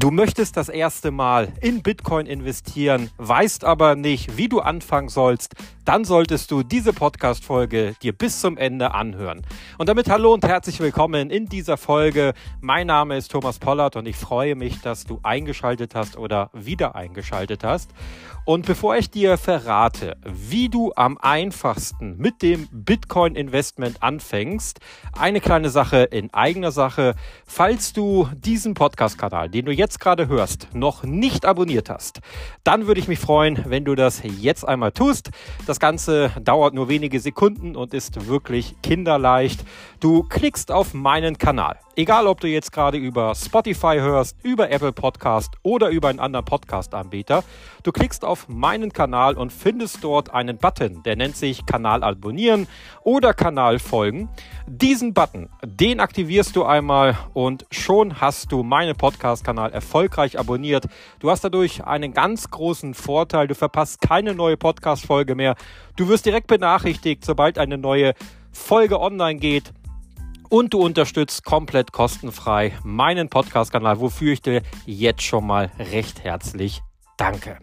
Du möchtest das erste Mal in Bitcoin investieren, weißt aber nicht, wie du anfangen sollst, dann solltest du diese Podcast-Folge dir bis zum Ende anhören. Und damit hallo und herzlich willkommen in dieser Folge. Mein Name ist Thomas Pollard und ich freue mich, dass du eingeschaltet hast oder wieder eingeschaltet hast. Und bevor ich dir verrate, wie du am einfachsten mit dem Bitcoin-Investment anfängst, eine kleine Sache in eigener Sache. Falls du diesen Podcast-Kanal, den du jetzt gerade hörst, noch nicht abonniert hast, dann würde ich mich freuen, wenn du das jetzt einmal tust. Das Ganze dauert nur wenige Sekunden und ist wirklich kinderleicht. Du klickst auf meinen Kanal. Egal, ob du jetzt gerade über Spotify hörst, über Apple Podcast oder über einen anderen Podcast-Anbieter, du klickst auf meinen Kanal und findest dort einen Button, der nennt sich Kanal abonnieren oder Kanal folgen. Diesen Button, den aktivierst du einmal und schon hast du meinen Podcast-Kanal erfolgreich abonniert. Du hast dadurch einen ganz großen Vorteil. Du verpasst keine neue Podcast-Folge mehr. Du wirst direkt benachrichtigt, sobald eine neue Folge online geht und du unterstützt komplett kostenfrei meinen Podcast-Kanal, wofür ich dir jetzt schon mal recht herzlich danke.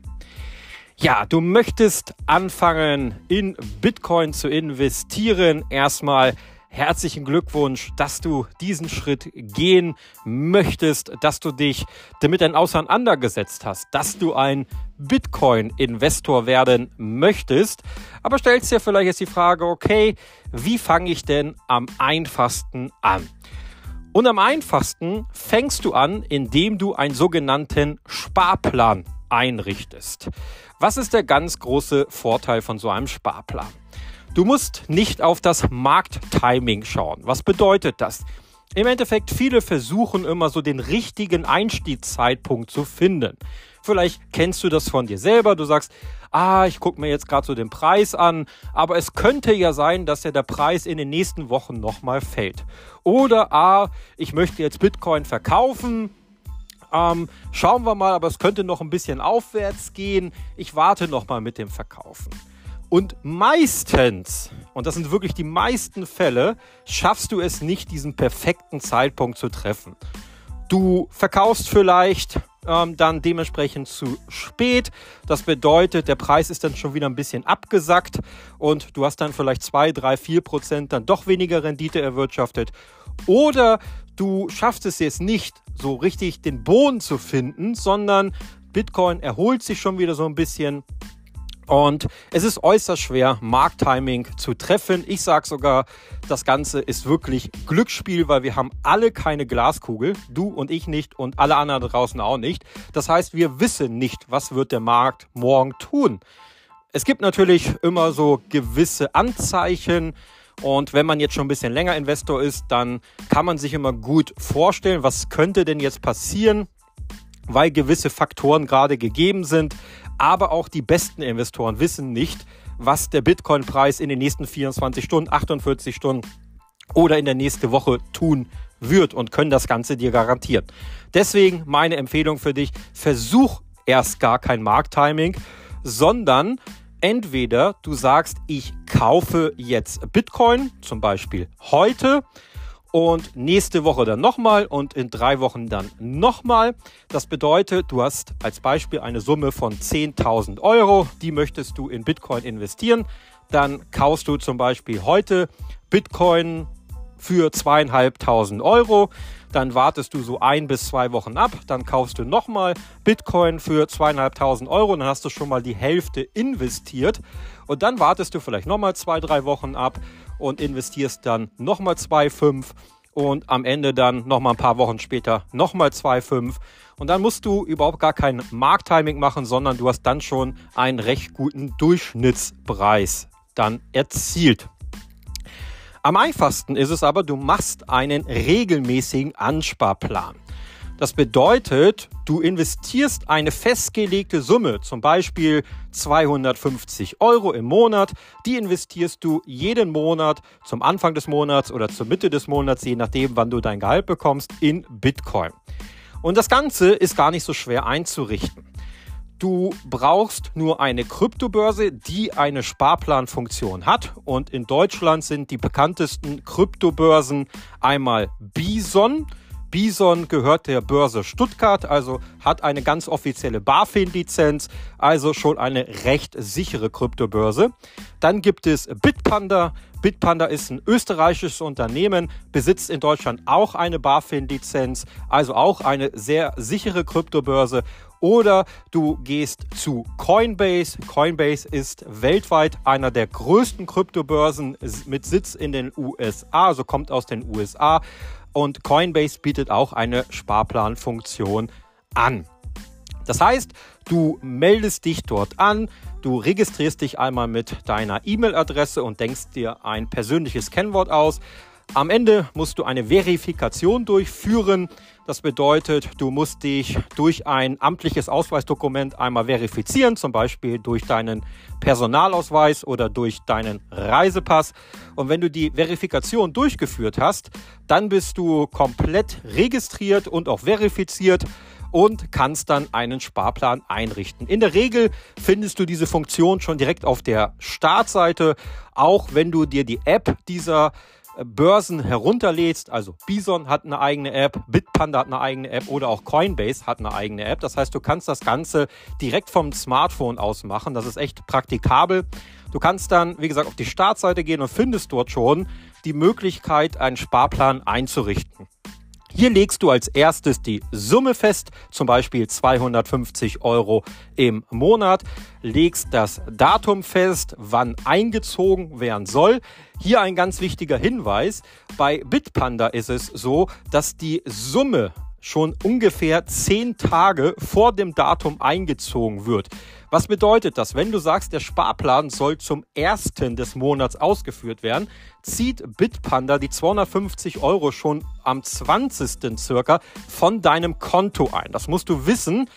Ja, du möchtest anfangen, in Bitcoin zu investieren. Erstmal herzlichen Glückwunsch, dass du diesen Schritt gehen möchtest, dass du dich damit ein auseinandergesetzt hast, dass du ein Bitcoin-Investor werden möchtest. Aber stellst dir vielleicht jetzt die Frage, okay, wie fange ich denn am einfachsten an? Und am einfachsten fängst du an, indem du einen sogenannten Sparplan einrichtest. Was ist der ganz große Vorteil von so einem Sparplan? Du musst nicht auf das Markttiming schauen. Was bedeutet das? Im Endeffekt, viele versuchen immer so den richtigen Einstiegszeitpunkt zu finden. Vielleicht kennst du das von dir selber. Du sagst, ah, ich gucke mir jetzt gerade so den Preis an, aber es könnte ja sein, dass ja der Preis in den nächsten Wochen nochmal fällt. Oder, ah, ich möchte jetzt Bitcoin verkaufen. Ähm, schauen wir mal, aber es könnte noch ein bisschen aufwärts gehen. Ich warte nochmal mit dem Verkaufen. Und meistens, und das sind wirklich die meisten Fälle, schaffst du es nicht, diesen perfekten Zeitpunkt zu treffen. Du verkaufst vielleicht ähm, dann dementsprechend zu spät. Das bedeutet, der Preis ist dann schon wieder ein bisschen abgesackt und du hast dann vielleicht 2, 3, 4 Prozent dann doch weniger Rendite erwirtschaftet. Oder du schaffst es jetzt nicht, so richtig den Boden zu finden, sondern Bitcoin erholt sich schon wieder so ein bisschen und es ist äußerst schwer, Markttiming zu treffen. Ich sage sogar, das Ganze ist wirklich Glücksspiel, weil wir haben alle keine Glaskugel. Du und ich nicht und alle anderen draußen auch nicht. Das heißt, wir wissen nicht, was wird der Markt morgen tun. Es gibt natürlich immer so gewisse Anzeichen. Und wenn man jetzt schon ein bisschen länger Investor ist, dann kann man sich immer gut vorstellen, was könnte denn jetzt passieren, weil gewisse Faktoren gerade gegeben sind. Aber auch die besten Investoren wissen nicht, was der Bitcoin-Preis in den nächsten 24 Stunden, 48 Stunden oder in der nächsten Woche tun wird und können das Ganze dir garantieren. Deswegen meine Empfehlung für dich, versuch erst gar kein Markttiming, sondern entweder du sagst, ich kaufe jetzt Bitcoin, zum Beispiel heute, und nächste Woche dann nochmal und in drei Wochen dann nochmal. Das bedeutet, du hast als Beispiel eine Summe von 10.000 Euro, die möchtest du in Bitcoin investieren. Dann kaufst du zum Beispiel heute Bitcoin für zweieinhalbtausend Euro. Dann wartest du so ein bis zwei Wochen ab. Dann kaufst du nochmal Bitcoin für zweieinhalbtausend Euro. Dann hast du schon mal die Hälfte investiert. Und dann wartest du vielleicht nochmal zwei, drei Wochen ab und investierst dann nochmal 2,5 und am Ende dann nochmal ein paar Wochen später nochmal 2,5 und dann musst du überhaupt gar kein Markttiming machen, sondern du hast dann schon einen recht guten Durchschnittspreis dann erzielt. Am einfachsten ist es aber, du machst einen regelmäßigen Ansparplan. Das bedeutet, du investierst eine festgelegte Summe, zum Beispiel 250 Euro im Monat. Die investierst du jeden Monat zum Anfang des Monats oder zur Mitte des Monats, je nachdem, wann du dein Gehalt bekommst, in Bitcoin. Und das Ganze ist gar nicht so schwer einzurichten. Du brauchst nur eine Kryptobörse, die eine Sparplanfunktion hat. Und in Deutschland sind die bekanntesten Kryptobörsen einmal Bison Bison gehört der Börse Stuttgart, also hat eine ganz offizielle BaFin-Lizenz, also schon eine recht sichere Kryptobörse. Dann gibt es Bitpanda. Bitpanda ist ein österreichisches Unternehmen, besitzt in Deutschland auch eine BaFin-Lizenz, also auch eine sehr sichere Kryptobörse. Oder du gehst zu Coinbase. Coinbase ist weltweit einer der größten Kryptobörsen mit Sitz in den USA, also kommt aus den USA. Und Coinbase bietet auch eine Sparplanfunktion an. Das heißt, du meldest dich dort an, du registrierst dich einmal mit deiner E-Mail-Adresse und denkst dir ein persönliches Kennwort aus. Am Ende musst du eine Verifikation durchführen. Das bedeutet, du musst dich durch ein amtliches Ausweisdokument einmal verifizieren, zum Beispiel durch deinen Personalausweis oder durch deinen Reisepass. Und wenn du die Verifikation durchgeführt hast, dann bist du komplett registriert und auch verifiziert und kannst dann einen Sparplan einrichten. In der Regel findest du diese Funktion schon direkt auf der Startseite, auch wenn du dir die App dieser Börsen herunterlädst, also Bison hat eine eigene App, Bitpanda hat eine eigene App oder auch Coinbase hat eine eigene App. Das heißt, du kannst das Ganze direkt vom Smartphone aus machen. Das ist echt praktikabel. Du kannst dann, wie gesagt, auf die Startseite gehen und findest dort schon die Möglichkeit, einen Sparplan einzurichten. Hier legst du als erstes die Summe fest, zum Beispiel 250 Euro im Monat, legst das Datum fest, wann eingezogen werden soll. Hier ein ganz wichtiger Hinweis. Bei Bitpanda ist es so, dass die Summe schon ungefähr zehn Tage vor dem Datum eingezogen wird. Was bedeutet das? Wenn du sagst, der Sparplan soll zum ersten des Monats ausgeführt werden, zieht Bitpanda die 250 Euro schon am 20. circa von deinem Konto ein. Das musst du wissen,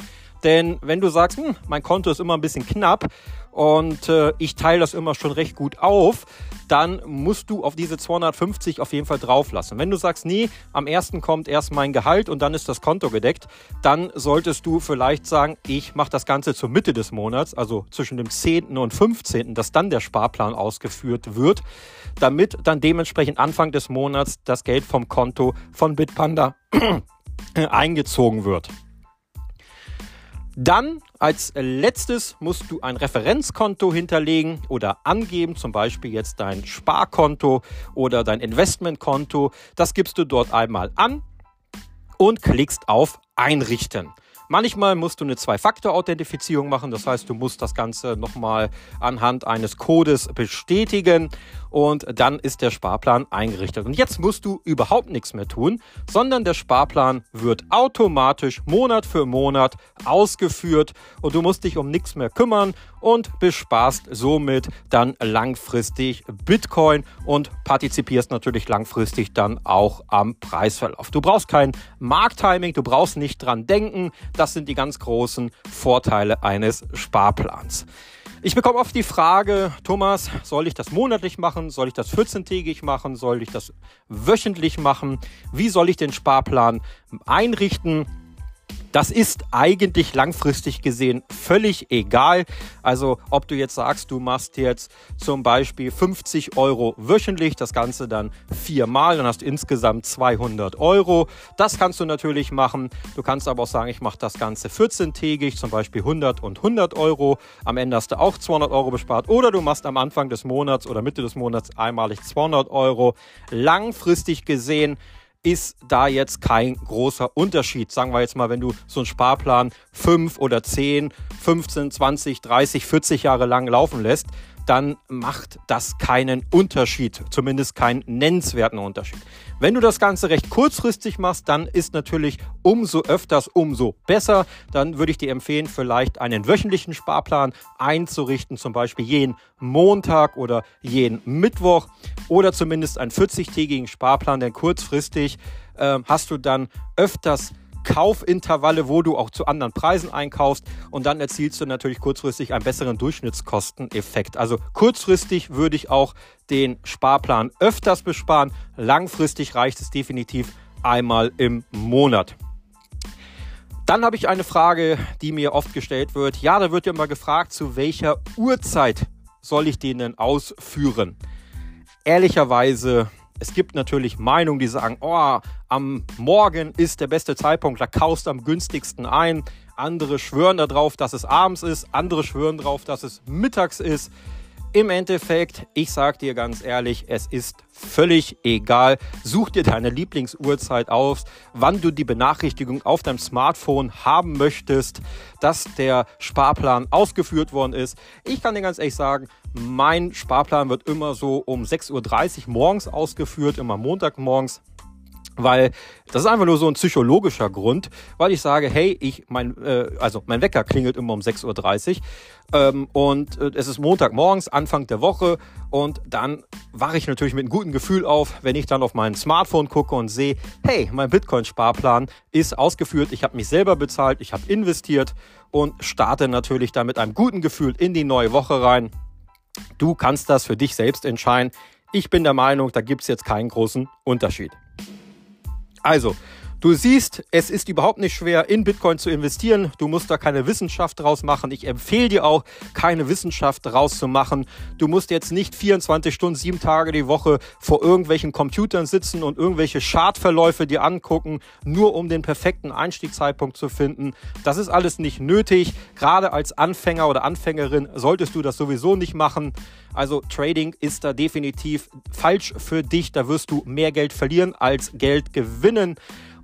denn wenn du sagst, hm, mein Konto ist immer ein bisschen knapp und äh, ich teile das immer schon recht gut auf, dann musst du auf diese 250 auf jeden Fall drauf lassen. Wenn du sagst, nee, am ersten kommt erst mein Gehalt und dann ist das Konto gedeckt, dann solltest du vielleicht sagen, ich mache das Ganze zur Mitte des Monats, also zwischen dem 10. und 15., dass dann der Sparplan ausgeführt wird, damit dann dementsprechend Anfang des Monats das Geld vom Konto von Bitpanda eingezogen wird. Dann als letztes musst du ein Referenzkonto hinterlegen oder angeben, zum Beispiel jetzt dein Sparkonto oder dein Investmentkonto. Das gibst du dort einmal an und klickst auf Einrichten. Manchmal musst du eine Zwei-Faktor-Authentifizierung machen, das heißt, du musst das Ganze nochmal anhand eines Codes bestätigen. Und dann ist der Sparplan eingerichtet. Und jetzt musst du überhaupt nichts mehr tun, sondern der Sparplan wird automatisch Monat für Monat ausgeführt. Und du musst dich um nichts mehr kümmern und besparst somit dann langfristig Bitcoin und partizipierst natürlich langfristig dann auch am Preisverlauf. Du brauchst kein Markttiming, du brauchst nicht dran denken. Das sind die ganz großen Vorteile eines Sparplans. Ich bekomme oft die Frage, Thomas, soll ich das monatlich machen? Soll ich das 14-tägig machen? Soll ich das wöchentlich machen? Wie soll ich den Sparplan einrichten? Das ist eigentlich langfristig gesehen völlig egal. Also ob du jetzt sagst, du machst jetzt zum Beispiel 50 Euro wöchentlich, das Ganze dann viermal, dann hast du insgesamt 200 Euro. Das kannst du natürlich machen. Du kannst aber auch sagen, ich mache das Ganze 14-tägig, zum Beispiel 100 und 100 Euro. Am Ende hast du auch 200 Euro bespart. Oder du machst am Anfang des Monats oder Mitte des Monats einmalig 200 Euro. Langfristig gesehen ist da jetzt kein großer Unterschied. Sagen wir jetzt mal, wenn du so einen Sparplan 5 oder 10, 15, 20, 30, 40 Jahre lang laufen lässt, dann macht das keinen Unterschied, zumindest keinen nennenswerten Unterschied. Wenn du das Ganze recht kurzfristig machst, dann ist natürlich umso öfters umso besser. Dann würde ich dir empfehlen, vielleicht einen wöchentlichen Sparplan einzurichten, zum Beispiel jeden Montag oder jeden Mittwoch oder zumindest einen 40-tägigen Sparplan, denn kurzfristig äh, hast du dann öfters Kaufintervalle, wo du auch zu anderen Preisen einkaufst und dann erzielst du natürlich kurzfristig einen besseren Durchschnittskosteneffekt. Also kurzfristig würde ich auch den Sparplan öfters besparen, langfristig reicht es definitiv einmal im Monat. Dann habe ich eine Frage, die mir oft gestellt wird. Ja, da wird ja immer gefragt, zu welcher Uhrzeit soll ich den denn ausführen? Ehrlicherweise Es gibt natürlich Meinungen, die sagen, oh, am Morgen ist der beste Zeitpunkt, da kaufst du am günstigsten ein. Andere schwören darauf, dass es abends ist, andere schwören darauf, dass es mittags ist. Im Endeffekt, ich sag dir ganz ehrlich, es ist völlig egal. Such dir deine Lieblingsuhrzeit aus, wann du die Benachrichtigung auf deinem Smartphone haben möchtest, dass der Sparplan ausgeführt worden ist. Ich kann dir ganz ehrlich sagen, mein Sparplan wird immer so um 6.30 Uhr morgens ausgeführt, immer Montagmorgens weil das ist einfach nur so ein psychologischer Grund, weil ich sage, hey, ich mein äh, also mein Wecker klingelt immer um 6:30 Uhr ähm, und äh, es ist Montagmorgens, Anfang der Woche und dann wache ich natürlich mit einem guten Gefühl auf, wenn ich dann auf mein Smartphone gucke und sehe, hey, mein Bitcoin-Sparplan ist ausgeführt, ich habe mich selber bezahlt, ich habe investiert und starte natürlich dann mit einem guten Gefühl in die neue Woche rein. Du kannst das für dich selbst entscheiden. Ich bin der Meinung, da gibt es jetzt keinen großen Unterschied. Also, Du siehst, es ist überhaupt nicht schwer, in Bitcoin zu investieren. Du musst da keine Wissenschaft draus machen. Ich empfehle dir auch, keine Wissenschaft draus zu machen. Du musst jetzt nicht 24 Stunden, sieben Tage die Woche vor irgendwelchen Computern sitzen und irgendwelche Chartverläufe dir angucken, nur um den perfekten Einstiegszeitpunkt zu finden. Das ist alles nicht nötig. Gerade als Anfänger oder Anfängerin solltest du das sowieso nicht machen. Also Trading ist da definitiv falsch für dich. Da wirst du mehr Geld verlieren als Geld gewinnen.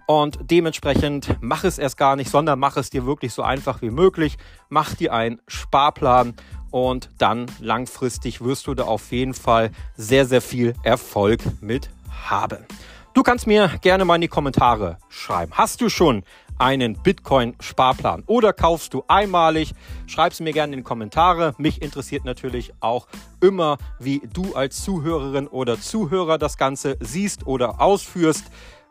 Und dementsprechend mach es erst gar nicht, sondern mach es dir wirklich so einfach wie möglich. Mach dir einen Sparplan und dann langfristig wirst du da auf jeden Fall sehr, sehr viel Erfolg mit haben. Du kannst mir gerne mal in die Kommentare schreiben. Hast du schon einen Bitcoin-Sparplan oder kaufst du einmalig? Schreib es mir gerne in die Kommentare. Mich interessiert natürlich auch immer, wie du als Zuhörerin oder Zuhörer das Ganze siehst oder ausführst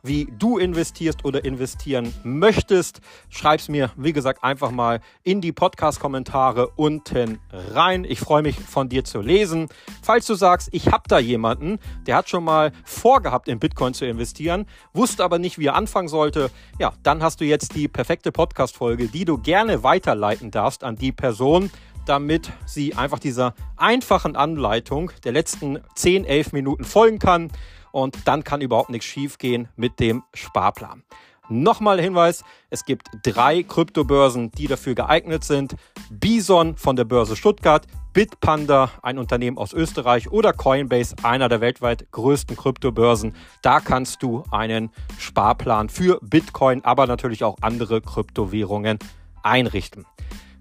wie du investierst oder investieren möchtest. Schreib es mir, wie gesagt, einfach mal in die Podcast-Kommentare unten rein. Ich freue mich von dir zu lesen. Falls du sagst, ich habe da jemanden, der hat schon mal vorgehabt, in Bitcoin zu investieren, wusste aber nicht, wie er anfangen sollte, ja, dann hast du jetzt die perfekte Podcast-Folge, die du gerne weiterleiten darfst an die Person, damit sie einfach dieser einfachen Anleitung der letzten 10, 11 Minuten folgen kann und dann kann überhaupt nichts schiefgehen mit dem Sparplan. Nochmal Hinweis, es gibt drei Kryptobörsen, die dafür geeignet sind. Bison von der Börse Stuttgart, Bitpanda, ein Unternehmen aus Österreich oder Coinbase, einer der weltweit größten Kryptobörsen. Da kannst du einen Sparplan für Bitcoin, aber natürlich auch andere Kryptowährungen einrichten.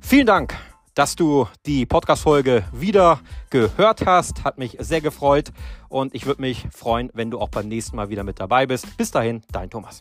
Vielen Dank dass du die Podcast-Folge wieder gehört hast. Hat mich sehr gefreut und ich würde mich freuen, wenn du auch beim nächsten Mal wieder mit dabei bist. Bis dahin, dein Thomas.